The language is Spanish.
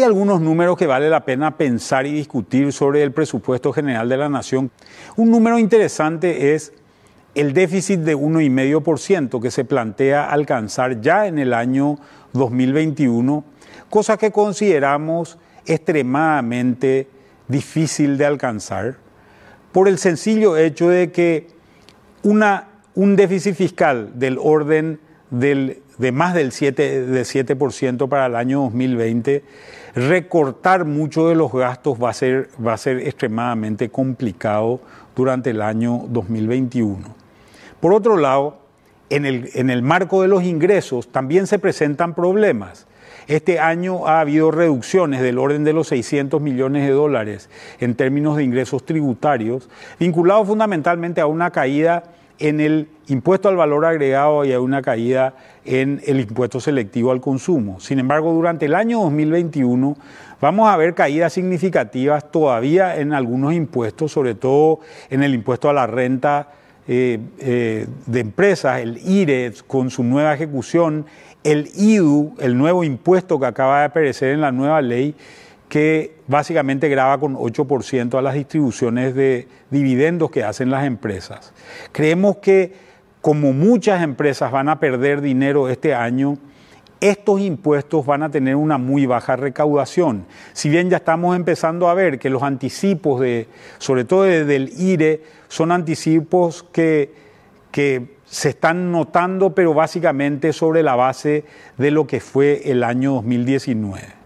Hay algunos números que vale la pena pensar y discutir sobre el presupuesto general de la nación. Un número interesante es el déficit de 1,5% que se plantea alcanzar ya en el año 2021, cosa que consideramos extremadamente difícil de alcanzar por el sencillo hecho de que una, un déficit fiscal del orden del, de más del 7%, de 7 para el año 2020, recortar mucho de los gastos va a ser, va a ser extremadamente complicado durante el año 2021. Por otro lado, en el, en el marco de los ingresos también se presentan problemas. Este año ha habido reducciones del orden de los 600 millones de dólares en términos de ingresos tributarios, vinculados fundamentalmente a una caída en el impuesto al valor agregado y a una caída en el impuesto selectivo al consumo. Sin embargo, durante el año 2021 vamos a ver caídas significativas todavía en algunos impuestos, sobre todo en el impuesto a la renta eh, eh, de empresas, el IRE con su nueva ejecución, el IDU, el nuevo impuesto que acaba de aparecer en la nueva ley, que básicamente graba con 8% a las distribuciones de dividendos que hacen las empresas. Creemos que como muchas empresas van a perder dinero este año, estos impuestos van a tener una muy baja recaudación. Si bien ya estamos empezando a ver que los anticipos, de, sobre todo del IRE, son anticipos que, que se están notando, pero básicamente sobre la base de lo que fue el año 2019.